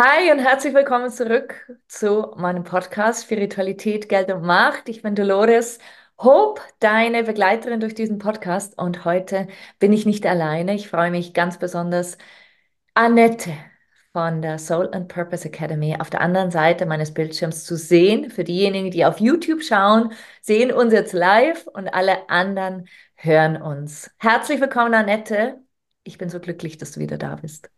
Hi und herzlich willkommen zurück zu meinem Podcast Spiritualität, Geld und Macht. Ich bin Dolores Hope, deine Begleiterin durch diesen Podcast und heute bin ich nicht alleine. Ich freue mich ganz besonders, Annette von der Soul and Purpose Academy auf der anderen Seite meines Bildschirms zu sehen. Für diejenigen, die auf YouTube schauen, sehen uns jetzt live und alle anderen hören uns. Herzlich willkommen, Annette. Ich bin so glücklich, dass du wieder da bist.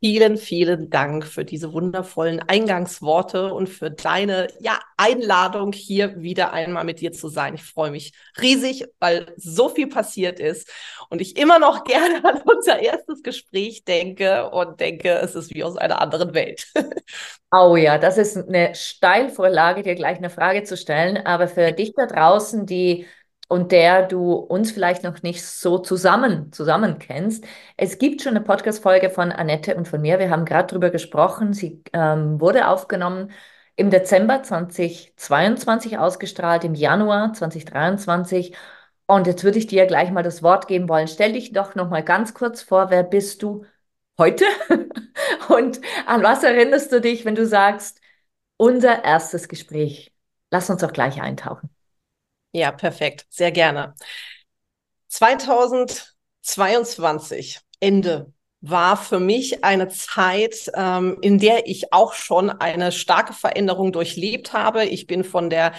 Vielen, vielen Dank für diese wundervollen Eingangsworte und für deine ja, Einladung, hier wieder einmal mit dir zu sein. Ich freue mich riesig, weil so viel passiert ist und ich immer noch gerne an unser erstes Gespräch denke und denke, es ist wie aus einer anderen Welt. Oh ja, das ist eine Steilvorlage, dir gleich eine Frage zu stellen. Aber für dich da draußen, die und der du uns vielleicht noch nicht so zusammen, zusammen kennst. Es gibt schon eine Podcast-Folge von Annette und von mir. Wir haben gerade drüber gesprochen. Sie ähm, wurde aufgenommen im Dezember 2022 ausgestrahlt, im Januar 2023. Und jetzt würde ich dir gleich mal das Wort geben wollen. Stell dich doch noch mal ganz kurz vor, wer bist du heute? und an was erinnerst du dich, wenn du sagst, unser erstes Gespräch? Lass uns doch gleich eintauchen. Ja, perfekt. Sehr gerne. 2022, Ende, war für mich eine Zeit, ähm, in der ich auch schon eine starke Veränderung durchlebt habe. Ich bin von der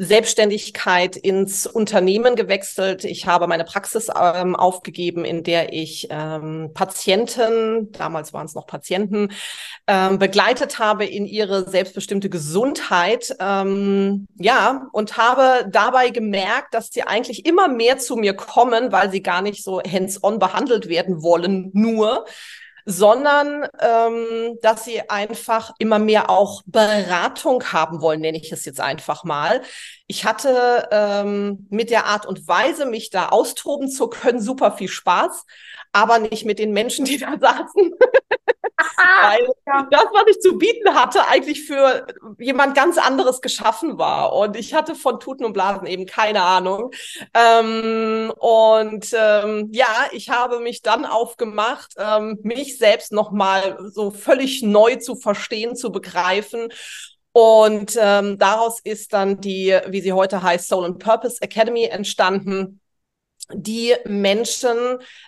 Selbstständigkeit ins Unternehmen gewechselt. Ich habe meine Praxis ähm, aufgegeben, in der ich ähm, Patienten, damals waren es noch Patienten, ähm, begleitet habe in ihre selbstbestimmte Gesundheit. Ähm, ja, und habe dabei gemerkt, dass sie eigentlich immer mehr zu mir kommen, weil sie gar nicht so hands-on behandelt werden wollen, nur sondern ähm, dass sie einfach immer mehr auch Beratung haben wollen, nenne ich es jetzt einfach mal. Ich hatte ähm, mit der Art und Weise, mich da austoben zu können, super viel Spaß, aber nicht mit den Menschen, die da saßen. Weil das, was ich zu bieten hatte, eigentlich für jemand ganz anderes geschaffen war. Und ich hatte von Tuten und Blasen eben keine Ahnung. Ähm, und ähm, ja, ich habe mich dann aufgemacht, ähm, mich selbst nochmal so völlig neu zu verstehen, zu begreifen. Und ähm, daraus ist dann die, wie sie heute heißt, Soul and Purpose Academy entstanden die Menschen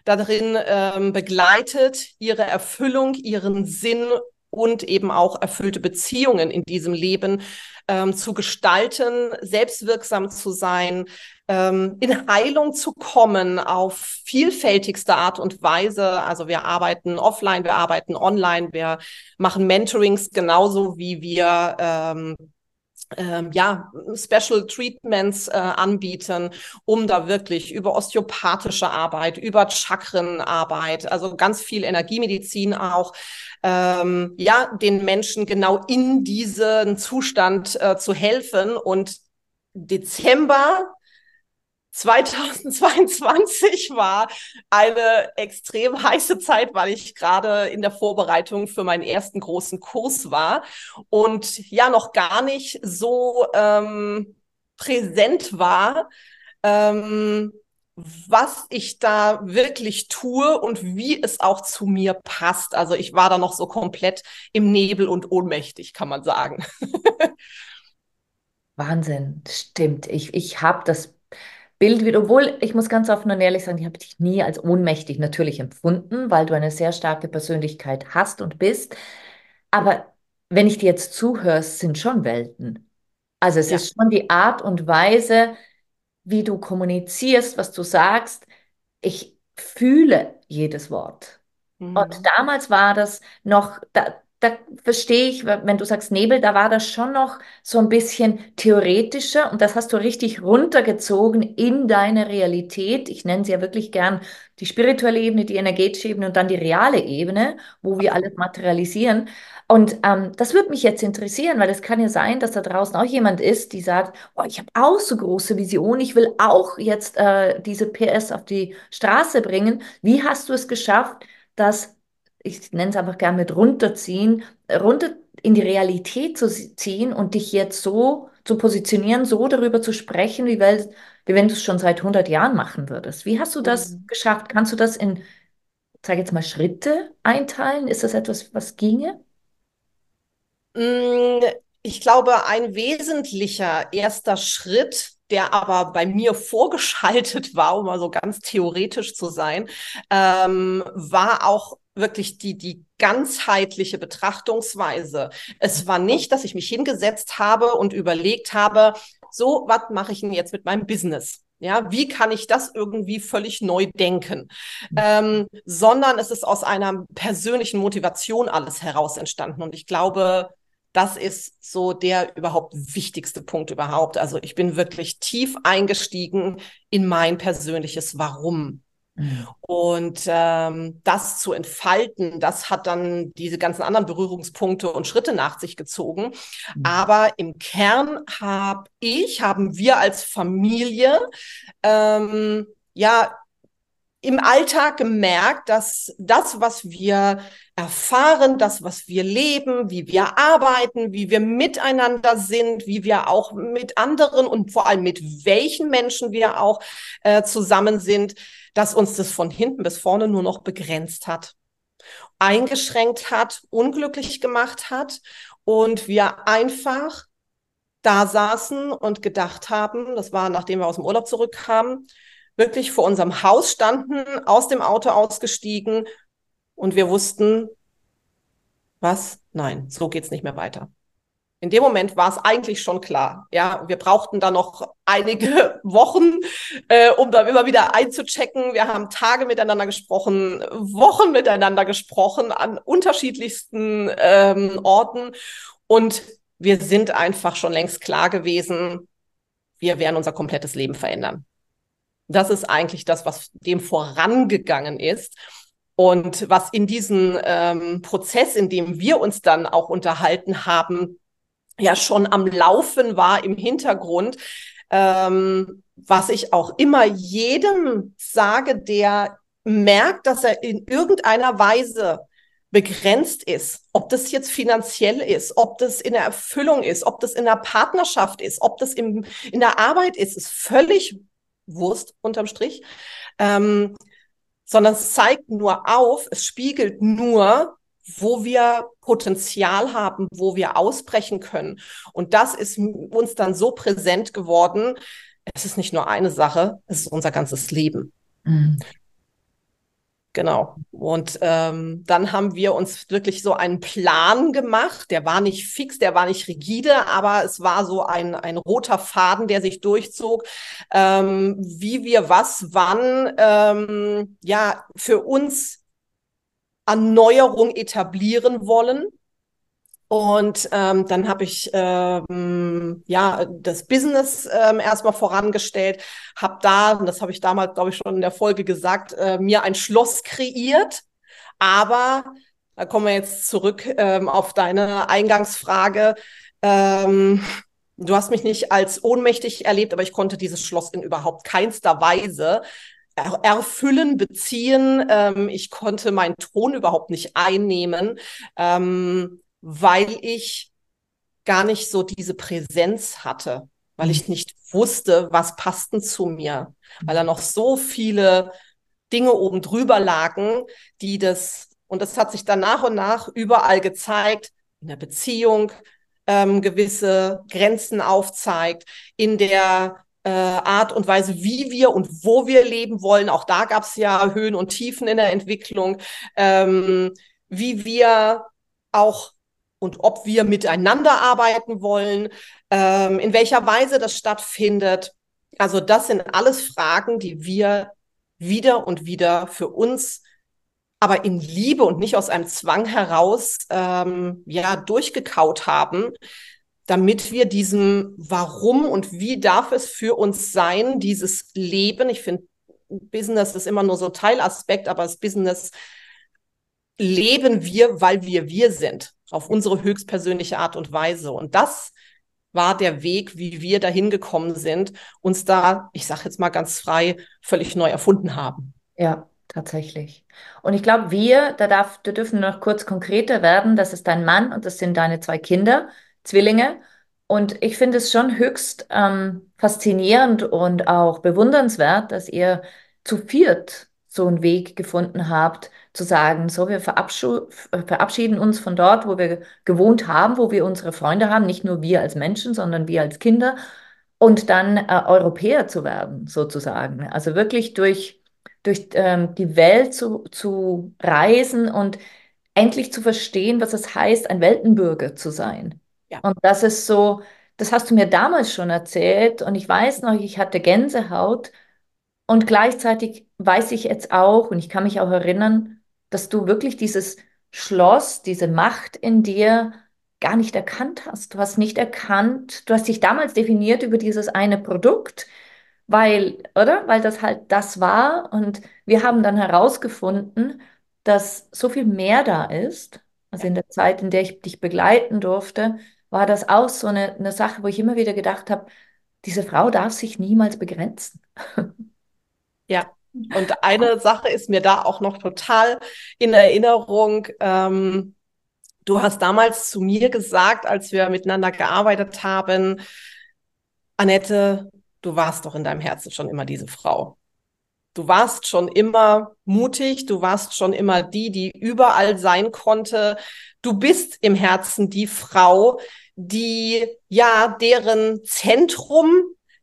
darin ähm, begleitet, ihre Erfüllung, ihren Sinn und eben auch erfüllte Beziehungen in diesem Leben ähm, zu gestalten, selbstwirksam zu sein, ähm, in Heilung zu kommen auf vielfältigste Art und Weise. Also wir arbeiten offline, wir arbeiten online, wir machen Mentorings genauso wie wir ähm, ähm, ja, Special Treatments äh, anbieten, um da wirklich über osteopathische Arbeit, über Chakrenarbeit, also ganz viel Energiemedizin auch, ähm, ja, den Menschen genau in diesen Zustand äh, zu helfen. Und Dezember 2022 war eine extrem heiße Zeit, weil ich gerade in der Vorbereitung für meinen ersten großen Kurs war und ja noch gar nicht so ähm, präsent war, ähm, was ich da wirklich tue und wie es auch zu mir passt. Also ich war da noch so komplett im Nebel und ohnmächtig, kann man sagen. Wahnsinn, stimmt. Ich, ich habe das Bild wieder, obwohl ich muss ganz offen und ehrlich sagen, ich habe dich nie als ohnmächtig natürlich empfunden, weil du eine sehr starke Persönlichkeit hast und bist. Aber wenn ich dir jetzt zuhöre, sind schon Welten. Also es ja. ist schon die Art und Weise, wie du kommunizierst, was du sagst. Ich fühle jedes Wort. Mhm. Und damals war das noch, da, da verstehe ich, wenn du sagst Nebel, da war das schon noch so ein bisschen theoretischer und das hast du richtig runtergezogen in deine Realität. Ich nenne sie ja wirklich gern die spirituelle Ebene, die energetische Ebene und dann die reale Ebene, wo wir alles materialisieren. Und ähm, das würde mich jetzt interessieren, weil es kann ja sein, dass da draußen auch jemand ist, die sagt, oh, ich habe auch so große Visionen, ich will auch jetzt äh, diese PS auf die Straße bringen. Wie hast du es geschafft, dass ich nenne es einfach gerne mit runterziehen, runter in die Realität zu ziehen und dich jetzt so zu positionieren, so darüber zu sprechen, wie, weil, wie wenn du es schon seit 100 Jahren machen würdest. Wie hast du das mhm. geschafft? Kannst du das in, sag jetzt mal, Schritte einteilen? Ist das etwas, was ginge? Mm, ich glaube, ein wesentlicher erster Schritt, der aber bei mir vorgeschaltet war, um mal so ganz theoretisch zu sein, ähm, war auch wirklich die, die ganzheitliche Betrachtungsweise. Es war nicht, dass ich mich hingesetzt habe und überlegt habe, so, was mache ich denn jetzt mit meinem Business? Ja, wie kann ich das irgendwie völlig neu denken? Ähm, sondern es ist aus einer persönlichen Motivation alles heraus entstanden. Und ich glaube, das ist so der überhaupt wichtigste Punkt überhaupt. Also ich bin wirklich tief eingestiegen in mein persönliches Warum. Mhm. Und ähm, das zu entfalten, das hat dann diese ganzen anderen Berührungspunkte und Schritte nach sich gezogen. Mhm. Aber im Kern habe ich, haben wir als Familie ähm, ja im Alltag gemerkt, dass das, was wir erfahren, das, was wir leben, wie wir arbeiten, wie wir miteinander sind, wie wir auch mit anderen und vor allem mit welchen Menschen wir auch äh, zusammen sind, dass uns das von hinten bis vorne nur noch begrenzt hat, eingeschränkt hat, unglücklich gemacht hat und wir einfach da saßen und gedacht haben, das war nachdem wir aus dem Urlaub zurückkamen, wirklich vor unserem Haus standen, aus dem Auto ausgestiegen und wir wussten, was? Nein, so geht's nicht mehr weiter. In dem Moment war es eigentlich schon klar. Ja, wir brauchten da noch einige Wochen, äh, um da immer wieder einzuchecken. Wir haben Tage miteinander gesprochen, Wochen miteinander gesprochen an unterschiedlichsten ähm, Orten und wir sind einfach schon längst klar gewesen, wir werden unser komplettes Leben verändern. Das ist eigentlich das, was dem vorangegangen ist. Und was in diesem ähm, Prozess, in dem wir uns dann auch unterhalten haben, ja schon am Laufen war im Hintergrund, ähm, was ich auch immer jedem sage, der merkt, dass er in irgendeiner Weise begrenzt ist, ob das jetzt finanziell ist, ob das in der Erfüllung ist, ob das in der Partnerschaft ist, ob das im, in der Arbeit ist, ist völlig Wurst unterm Strich, ähm, sondern es zeigt nur auf, es spiegelt nur, wo wir Potenzial haben, wo wir ausbrechen können. Und das ist uns dann so präsent geworden. Es ist nicht nur eine Sache, es ist unser ganzes Leben. Mhm. Genau. Und ähm, dann haben wir uns wirklich so einen Plan gemacht. Der war nicht fix, der war nicht rigide, aber es war so ein, ein roter Faden, der sich durchzog, ähm, wie wir was wann ähm, ja für uns Erneuerung etablieren wollen. Und ähm, dann habe ich ähm, ja das Business ähm, erstmal vorangestellt, habe da, und das habe ich damals, glaube ich, schon in der Folge gesagt, äh, mir ein Schloss kreiert. Aber da kommen wir jetzt zurück ähm, auf deine Eingangsfrage. Ähm, du hast mich nicht als ohnmächtig erlebt, aber ich konnte dieses Schloss in überhaupt keinster Weise erfüllen, beziehen. Ähm, ich konnte meinen Ton überhaupt nicht einnehmen. Ähm, weil ich gar nicht so diese Präsenz hatte, weil ich mhm. nicht wusste, was passt denn zu mir, weil da noch so viele Dinge oben drüber lagen, die das, und das hat sich dann nach und nach überall gezeigt, in der Beziehung ähm, gewisse Grenzen aufzeigt, in der äh, Art und Weise, wie wir und wo wir leben wollen. Auch da gab es ja Höhen und Tiefen in der Entwicklung, ähm, wie wir auch und ob wir miteinander arbeiten wollen, ähm, in welcher Weise das stattfindet. Also das sind alles Fragen, die wir wieder und wieder für uns, aber in Liebe und nicht aus einem Zwang heraus, ähm, ja, durchgekaut haben, damit wir diesem Warum und wie darf es für uns sein, dieses Leben, ich finde, Business ist immer nur so Teilaspekt, aber das Business leben wir, weil wir wir sind, auf unsere höchstpersönliche Art und Weise. Und das war der Weg, wie wir dahin gekommen sind, uns da, ich sage jetzt mal ganz frei, völlig neu erfunden haben. Ja, tatsächlich. Und ich glaube, wir, da, darf, da dürfen noch kurz konkreter werden, das ist dein Mann und das sind deine zwei Kinder, Zwillinge. Und ich finde es schon höchst ähm, faszinierend und auch bewundernswert, dass ihr zu viert so einen Weg gefunden habt, zu sagen, so, wir verabschieden uns von dort, wo wir gewohnt haben, wo wir unsere Freunde haben, nicht nur wir als Menschen, sondern wir als Kinder, und dann äh, Europäer zu werden, sozusagen. Also wirklich durch, durch ähm, die Welt zu, zu reisen und endlich zu verstehen, was es heißt, ein Weltenbürger zu sein. Ja. Und das ist so, das hast du mir damals schon erzählt und ich weiß noch, ich hatte Gänsehaut, und gleichzeitig weiß ich jetzt auch, und ich kann mich auch erinnern, dass du wirklich dieses Schloss, diese Macht in dir gar nicht erkannt hast. Du hast nicht erkannt, du hast dich damals definiert über dieses eine Produkt, weil, oder? Weil das halt das war. Und wir haben dann herausgefunden, dass so viel mehr da ist. Also in der Zeit, in der ich dich begleiten durfte, war das auch so eine, eine Sache, wo ich immer wieder gedacht habe, diese Frau darf sich niemals begrenzen. Ja. Und eine Sache ist mir da auch noch total in Erinnerung. Ähm, du hast damals zu mir gesagt, als wir miteinander gearbeitet haben, Annette, du warst doch in deinem Herzen schon immer diese Frau. Du warst schon immer mutig, du warst schon immer die, die überall sein konnte. Du bist im Herzen die Frau, die ja deren Zentrum,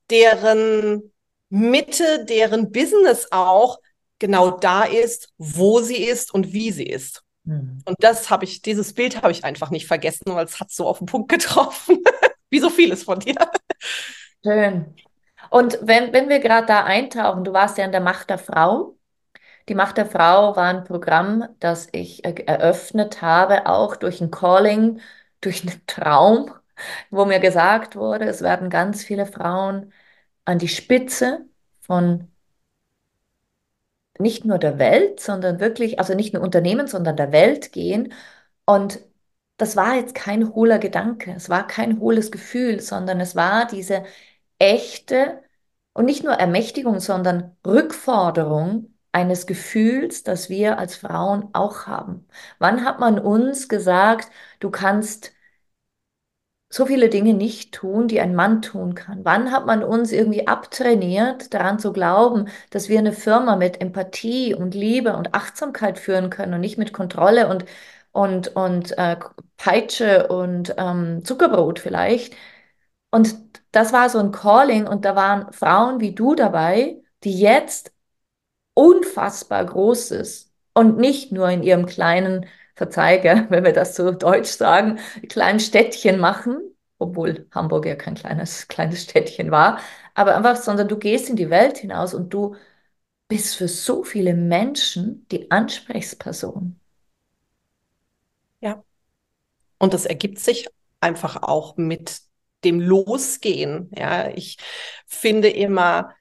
deren Mitte deren Business auch genau da ist, wo sie ist und wie sie ist. Mhm. Und das habe ich, dieses Bild habe ich einfach nicht vergessen, weil es hat so auf den Punkt getroffen. wie so vieles von dir. Schön. Und wenn, wenn wir gerade da eintauchen, du warst ja in der Macht der Frau. Die Macht der Frau war ein Programm, das ich eröffnet habe, auch durch ein Calling, durch einen Traum, wo mir gesagt wurde, es werden ganz viele Frauen an die Spitze von nicht nur der Welt, sondern wirklich, also nicht nur Unternehmen, sondern der Welt gehen. Und das war jetzt kein hohler Gedanke, es war kein hohles Gefühl, sondern es war diese echte und nicht nur Ermächtigung, sondern Rückforderung eines Gefühls, das wir als Frauen auch haben. Wann hat man uns gesagt, du kannst so viele Dinge nicht tun, die ein Mann tun kann? Wann hat man uns irgendwie abtrainiert, daran zu glauben, dass wir eine Firma mit Empathie und Liebe und Achtsamkeit führen können und nicht mit Kontrolle und, und, und äh, Peitsche und ähm, Zuckerbrot vielleicht? Und das war so ein Calling und da waren Frauen wie du dabei, die jetzt unfassbar groß ist und nicht nur in ihrem kleinen Verzeiger, wenn wir das so deutsch sagen, kleinen Städtchen machen, obwohl Hamburg ja kein kleines, kleines Städtchen war, aber einfach, sondern du gehst in die Welt hinaus und du bist für so viele Menschen die Ansprechperson. Ja. Und das ergibt sich einfach auch mit dem Losgehen. Ja, ich finde immer,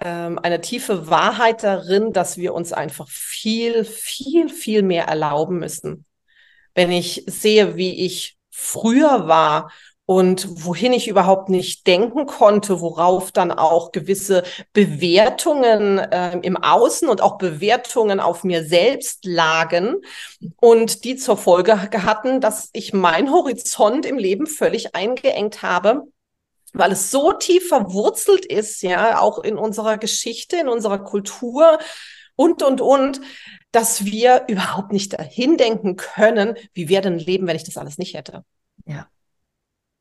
ähm, eine tiefe Wahrheit darin, dass wir uns einfach viel, viel, viel mehr erlauben müssen. Wenn ich sehe, wie ich früher war und wohin ich überhaupt nicht denken konnte, worauf dann auch gewisse Bewertungen äh, im Außen und auch Bewertungen auf mir selbst lagen und die zur Folge hatten, dass ich mein Horizont im Leben völlig eingeengt habe weil es so tief verwurzelt ist, ja, auch in unserer Geschichte, in unserer Kultur und, und, und, dass wir überhaupt nicht dahin denken können, wie wäre denn Leben, wenn ich das alles nicht hätte. Ja.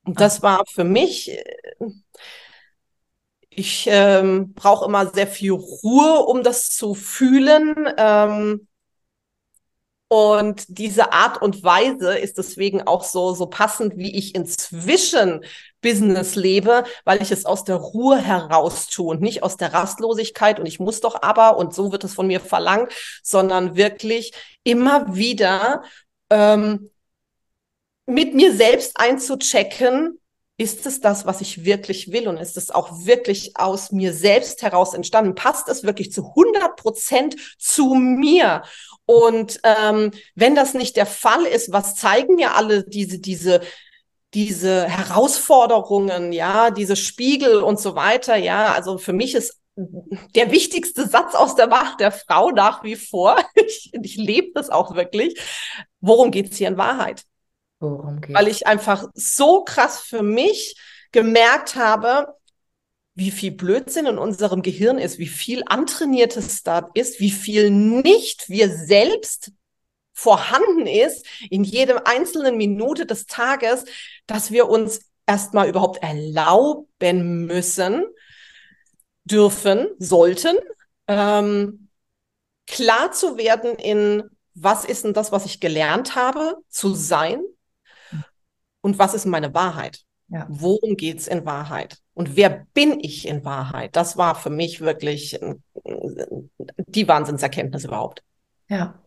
Und das war für mich, ich ähm, brauche immer sehr viel Ruhe, um das zu fühlen. Ähm, Und diese Art und Weise ist deswegen auch so, so passend, wie ich inzwischen Business lebe, weil ich es aus der Ruhe heraus tue und nicht aus der Rastlosigkeit und ich muss doch aber und so wird es von mir verlangt, sondern wirklich immer wieder ähm, mit mir selbst einzuchecken, ist es das, was ich wirklich will und ist es auch wirklich aus mir selbst heraus entstanden? Passt es wirklich zu 100 Prozent zu mir? Und ähm, wenn das nicht der Fall ist, was zeigen mir alle diese, diese, diese Herausforderungen, ja, diese Spiegel und so weiter, ja, also für mich ist der wichtigste Satz aus der Macht der Frau nach wie vor, ich, ich lebe das auch wirklich, worum geht es hier in Wahrheit? Worum geht's? Weil ich einfach so krass für mich gemerkt habe, wie viel Blödsinn in unserem Gehirn ist, wie viel antrainiertes da ist, wie viel nicht wir selbst vorhanden ist in jedem einzelnen Minute des Tages, dass wir uns erstmal überhaupt erlauben müssen, dürfen, sollten, ähm, klar zu werden in, was ist denn das, was ich gelernt habe, zu sein, und was ist meine Wahrheit? Ja. Worum geht es in Wahrheit? Und wer bin ich in Wahrheit? Das war für mich wirklich die Wahnsinnserkenntnis überhaupt. Ja.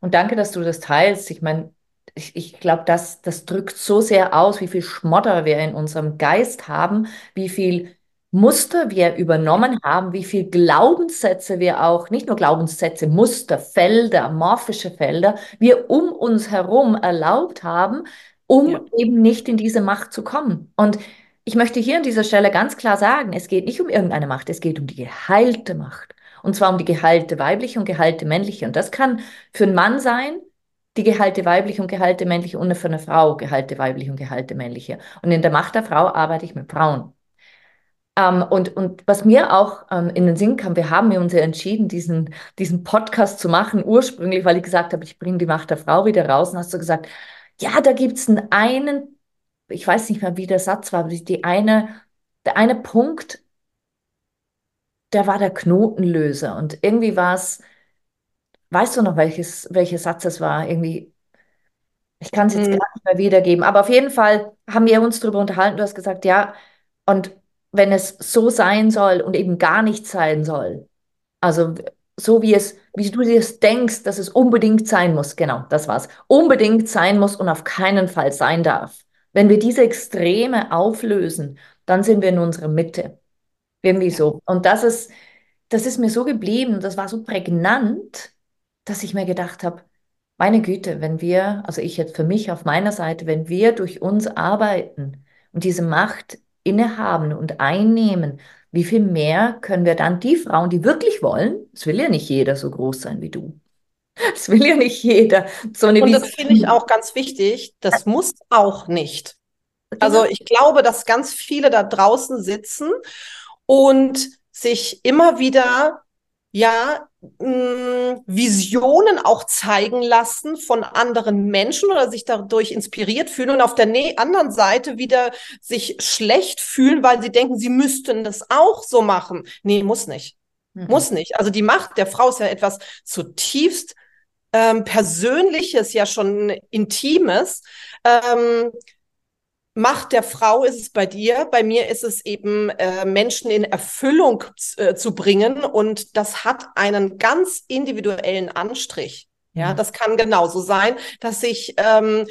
Und danke, dass du das teilst. Ich meine, ich, ich glaube, das, das drückt so sehr aus, wie viel Schmotter wir in unserem Geist haben, wie viel Muster wir übernommen haben, wie viel Glaubenssätze wir auch, nicht nur Glaubenssätze, Muster, Felder, amorphische Felder, wir um uns herum erlaubt haben, um ja. eben nicht in diese Macht zu kommen. Und ich möchte hier an dieser Stelle ganz klar sagen, es geht nicht um irgendeine Macht, es geht um die geheilte Macht. Und zwar um die geheilte weibliche und geheilte männliche. Und das kann für einen Mann sein, die geheilte weibliche und geheilte männliche und für eine Frau geheilte weibliche und geheilte männliche. Und in der Macht der Frau arbeite ich mit Frauen. Ähm, und, und was mir auch ähm, in den Sinn kam, wir haben uns ja entschieden, diesen, diesen Podcast zu machen, ursprünglich, weil ich gesagt habe, ich bringe die Macht der Frau wieder raus. Und hast du gesagt, ja, da gibt es einen, ich weiß nicht mehr, wie der Satz war, aber die eine, der eine Punkt, der war der Knotenlöser. Und irgendwie war es, weißt du noch, welches, welcher Satz es war? Irgendwie, ich kann es jetzt hm. gar nicht mehr wiedergeben. Aber auf jeden Fall haben wir uns darüber unterhalten. Du hast gesagt, ja, und wenn es so sein soll und eben gar nicht sein soll, also so wie es, wie du dir denkst, dass es unbedingt sein muss. Genau, das war's. Unbedingt sein muss und auf keinen Fall sein darf. Wenn wir diese Extreme auflösen, dann sind wir in unserer Mitte. Irgendwie so. Und das ist, das ist mir so geblieben, das war so prägnant, dass ich mir gedacht habe, meine Güte, wenn wir, also ich jetzt für mich auf meiner Seite, wenn wir durch uns arbeiten und diese Macht innehaben und einnehmen, wie viel mehr können wir dann die Frauen, die wirklich wollen, es will ja nicht jeder so groß sein wie du. Es will ja nicht jeder so eine Und das finde ich auch ganz wichtig, das muss auch nicht. Genau. Also ich glaube, dass ganz viele da draußen sitzen und sich immer wieder ja, mh, mm, Visionen auch zeigen lassen von anderen Menschen oder sich dadurch inspiriert fühlen und auf der anderen Seite wieder sich schlecht fühlen, weil sie denken, sie müssten das auch so machen. Nee, muss nicht. Mhm. Muss nicht. Also die Macht der Frau ist ja etwas zutiefst ähm, Persönliches, ja schon Intimes. Ähm, Macht der Frau ist es bei dir, bei mir ist es eben, äh, Menschen in Erfüllung äh, zu bringen und das hat einen ganz individuellen Anstrich. Ja, mhm. das kann genauso sein, dass ich ähm,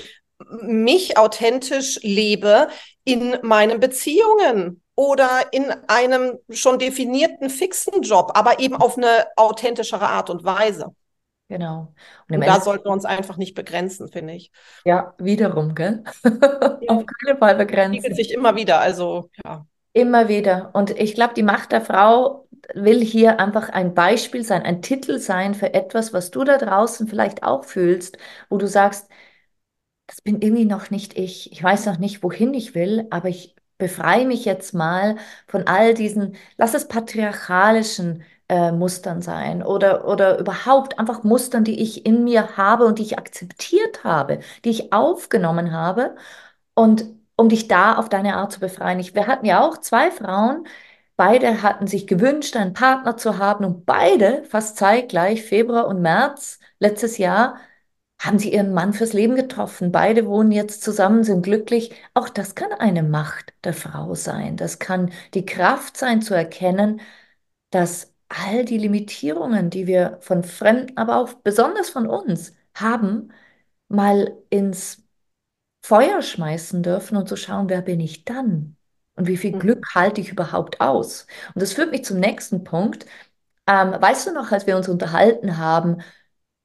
mich authentisch lebe in meinen Beziehungen oder in einem schon definierten fixen Job, aber eben auf eine authentischere Art und Weise. Genau. Und, und da sollten wir uns einfach nicht begrenzen, finde ich. Ja, wiederum, gell? Auf keinen Fall begrenzen. Spiegelt sich immer wieder, also ja. Immer wieder. Und ich glaube, die Macht der Frau will hier einfach ein Beispiel sein, ein Titel sein für etwas, was du da draußen vielleicht auch fühlst, wo du sagst, das bin irgendwie noch nicht ich. Ich weiß noch nicht, wohin ich will, aber ich befreie mich jetzt mal von all diesen, lass es patriarchalischen äh, Mustern sein oder, oder überhaupt einfach Mustern, die ich in mir habe und die ich akzeptiert habe, die ich aufgenommen habe und um dich da auf deine Art zu befreien. Ich, wir hatten ja auch zwei Frauen, beide hatten sich gewünscht, einen Partner zu haben und beide fast zeitgleich, Februar und März letztes Jahr haben sie ihren Mann fürs Leben getroffen. Beide wohnen jetzt zusammen, sind glücklich. Auch das kann eine Macht der Frau sein. Das kann die Kraft sein, zu erkennen, dass all die Limitierungen, die wir von Fremden, aber auch besonders von uns haben, mal ins Feuer schmeißen dürfen und zu schauen, wer bin ich dann? Und wie viel Mhm. Glück halte ich überhaupt aus? Und das führt mich zum nächsten Punkt. Ähm, weißt du noch, als wir uns unterhalten haben,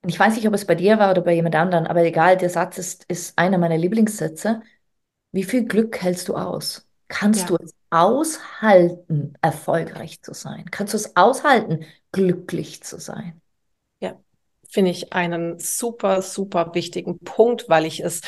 ich weiß nicht, ob es bei dir war oder bei jemand anderem, aber egal, der Satz ist, ist einer meiner Lieblingssätze. Wie viel Glück hältst du aus? Kannst du Ja, es aushalten, erfolgreich zu sein? Kannst du es aushalten, glücklich zu sein? ja, finde ich einen super, super wichtigen Punkt, weil ich es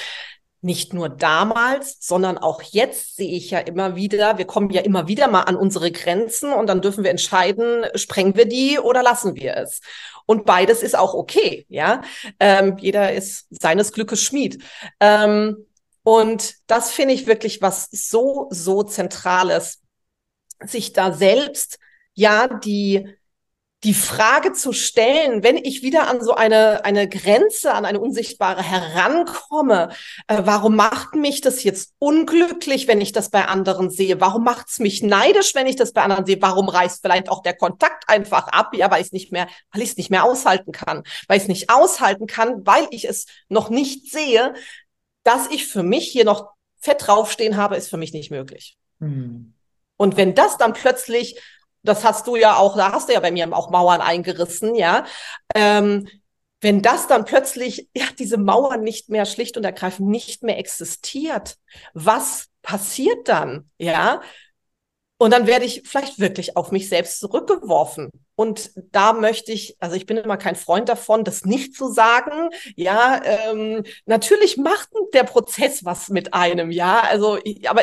nicht nur damals, sondern auch jetzt sehe ich ja immer wieder, wir kommen ja immer wieder mal an unsere Grenzen und dann dürfen wir entscheiden, sprengen wir die oder lassen wir es. Und beides ist auch okay, ja. Ähm, jeder ist seines Glückes Schmied. Ähm, und das finde ich wirklich was so, so Zentrales, sich da selbst ja die die Frage zu stellen, wenn ich wieder an so eine, eine Grenze, an eine unsichtbare herankomme, äh, warum macht mich das jetzt unglücklich, wenn ich das bei anderen sehe? Warum macht es mich neidisch, wenn ich das bei anderen sehe? Warum reißt vielleicht auch der Kontakt einfach ab? Ja, weil ich es nicht mehr, weil ich es nicht mehr aushalten kann, weil ich es nicht aushalten kann, weil ich es noch nicht sehe, dass ich für mich hier noch fett draufstehen habe, ist für mich nicht möglich. Hm. Und wenn das dann plötzlich das hast du ja auch, da hast du ja bei mir auch Mauern eingerissen, ja. Ähm, wenn das dann plötzlich, ja, diese Mauern nicht mehr schlicht und ergreifend nicht mehr existiert, was passiert dann, ja? Und dann werde ich vielleicht wirklich auf mich selbst zurückgeworfen. Und da möchte ich, also ich bin immer kein Freund davon, das nicht zu sagen. Ja, ähm, natürlich macht der Prozess was mit einem, ja. Also, aber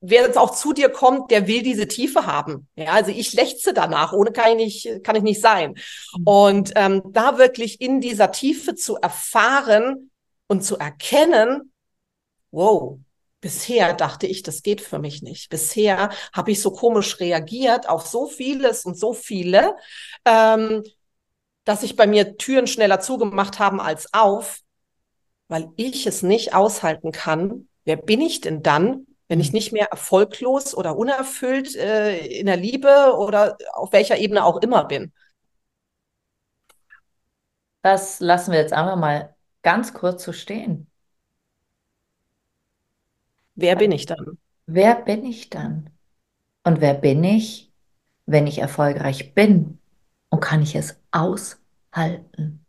wer jetzt auch zu dir kommt, der will diese Tiefe haben. Ja, also ich lechze danach, ohne kann ich nicht, kann ich nicht sein. Und ähm, da wirklich in dieser Tiefe zu erfahren und zu erkennen, wow, bisher dachte ich, das geht für mich nicht. Bisher habe ich so komisch reagiert auf so vieles und so viele, ähm, dass sich bei mir Türen schneller zugemacht haben als auf, weil ich es nicht aushalten kann. Wer bin ich denn dann, wenn ich nicht mehr erfolglos oder unerfüllt äh, in der Liebe oder auf welcher Ebene auch immer bin. Das lassen wir jetzt einfach mal ganz kurz so stehen. Wer bin ich dann? Wer bin ich dann? Und wer bin ich, wenn ich erfolgreich bin? Und kann ich es aushalten?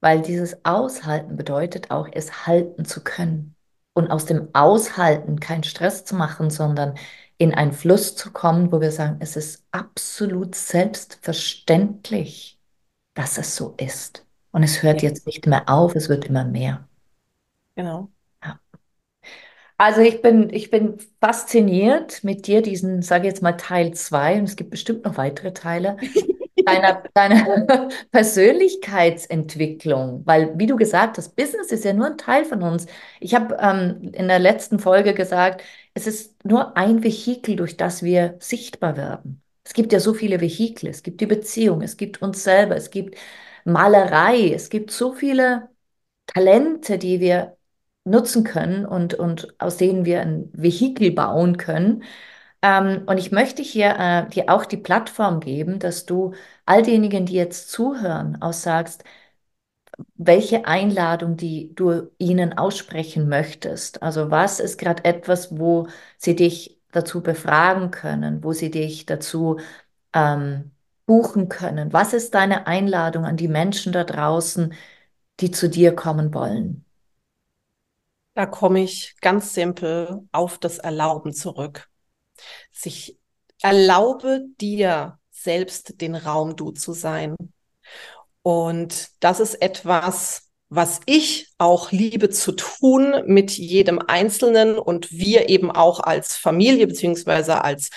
Weil dieses Aushalten bedeutet auch, es halten zu können. Und aus dem Aushalten keinen Stress zu machen, sondern in einen Fluss zu kommen, wo wir sagen, es ist absolut selbstverständlich, dass es so ist. Und es hört jetzt nicht mehr auf, es wird immer mehr. Genau. Also ich bin, ich bin fasziniert mit dir, diesen, sage ich jetzt mal Teil 2, und es gibt bestimmt noch weitere Teile, deiner, deiner Persönlichkeitsentwicklung. Weil, wie du gesagt hast, Business ist ja nur ein Teil von uns. Ich habe ähm, in der letzten Folge gesagt, es ist nur ein Vehikel, durch das wir sichtbar werden. Es gibt ja so viele Vehikel. Es gibt die Beziehung, es gibt uns selber, es gibt Malerei, es gibt so viele Talente, die wir nutzen können und, und aus denen wir ein Vehikel bauen können. Ähm, und ich möchte hier äh, dir auch die Plattform geben, dass du all diejenigen, die jetzt zuhören, auch sagst, welche Einladung, die du ihnen aussprechen möchtest. Also was ist gerade etwas, wo sie dich dazu befragen können, wo sie dich dazu ähm, buchen können? Was ist deine Einladung an die Menschen da draußen, die zu dir kommen wollen? Da komme ich ganz simpel auf das Erlauben zurück. Sich erlaube dir selbst den Raum du zu sein. Und das ist etwas, was ich auch liebe zu tun mit jedem Einzelnen und wir eben auch als Familie beziehungsweise als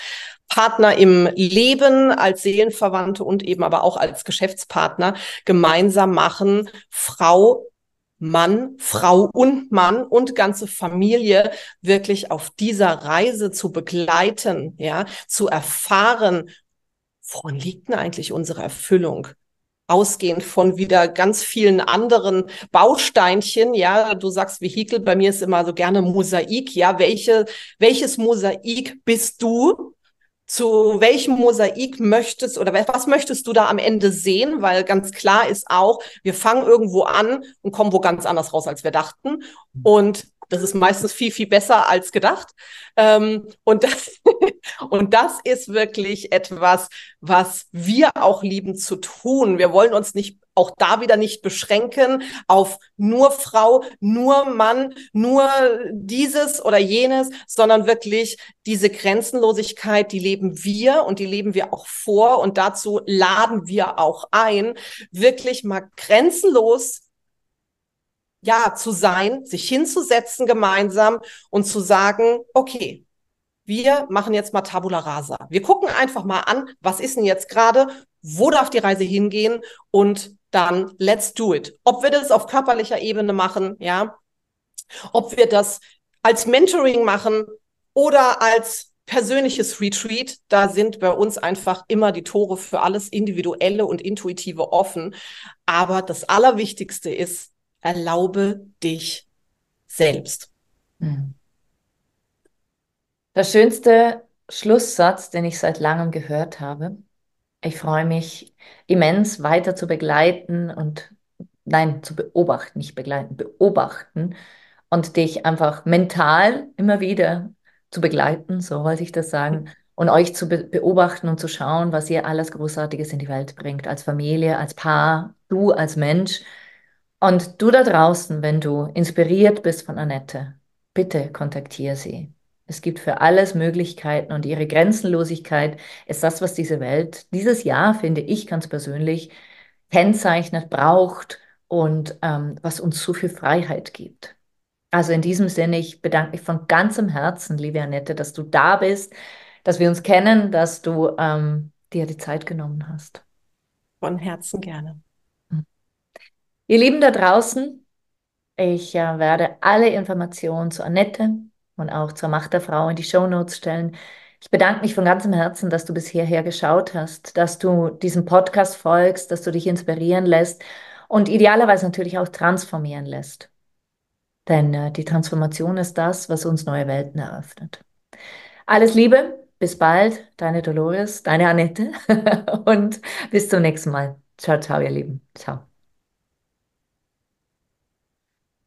Partner im Leben, als Seelenverwandte und eben aber auch als Geschäftspartner gemeinsam machen, Frau Mann, Frau und Mann und ganze Familie wirklich auf dieser Reise zu begleiten, ja, zu erfahren, worin liegt denn eigentlich unsere Erfüllung? ausgehend von wieder ganz vielen anderen Bausteinchen. Ja, du sagst Vehikel, bei mir ist immer so gerne Mosaik. Ja, welche, welches Mosaik bist du? Zu welchem Mosaik möchtest oder was möchtest du da am Ende sehen? Weil ganz klar ist auch, wir fangen irgendwo an und kommen wo ganz anders raus, als wir dachten. Und das ist meistens viel, viel besser als gedacht. Ähm, und, das, und das ist wirklich etwas, was wir auch lieben zu tun. Wir wollen uns nicht auch da wieder nicht beschränken auf nur Frau, nur Mann, nur dieses oder jenes, sondern wirklich diese Grenzenlosigkeit, die leben wir und die leben wir auch vor und dazu laden wir auch ein, wirklich mal grenzenlos ja, zu sein, sich hinzusetzen gemeinsam und zu sagen, okay, wir machen jetzt mal Tabula Rasa. Wir gucken einfach mal an, was ist denn jetzt gerade, wo darf die Reise hingehen und dann let's do it. Ob wir das auf körperlicher Ebene machen, ja, ob wir das als Mentoring machen oder als persönliches Retreat, da sind bei uns einfach immer die Tore für alles Individuelle und Intuitive offen. Aber das Allerwichtigste ist, erlaube dich selbst. Hm. Der schönste Schlusssatz, den ich seit langem gehört habe. Ich freue mich immens weiter zu begleiten und nein, zu beobachten, nicht begleiten, beobachten und dich einfach mental immer wieder zu begleiten, so wollte ich das sagen, und euch zu be beobachten und zu schauen, was ihr alles Großartiges in die Welt bringt, als Familie, als Paar, du als Mensch und du da draußen, wenn du inspiriert bist von Annette, bitte kontaktiere sie. Es gibt für alles Möglichkeiten und ihre Grenzenlosigkeit ist das, was diese Welt dieses Jahr, finde ich ganz persönlich, kennzeichnet, braucht und ähm, was uns so viel Freiheit gibt. Also in diesem Sinne, ich bedanke mich von ganzem Herzen, liebe Annette, dass du da bist, dass wir uns kennen, dass du ähm, dir die Zeit genommen hast. Von Herzen gerne. Ihr Lieben da draußen, ich äh, werde alle Informationen zu Annette und auch zur Macht der Frau in die Show Notes stellen. Ich bedanke mich von ganzem Herzen, dass du bis hierher geschaut hast, dass du diesem Podcast folgst, dass du dich inspirieren lässt und idealerweise natürlich auch transformieren lässt. Denn äh, die Transformation ist das, was uns neue Welten eröffnet. Alles Liebe, bis bald, deine Dolores, deine Annette und bis zum nächsten Mal. Ciao, ciao, ihr Lieben. Ciao.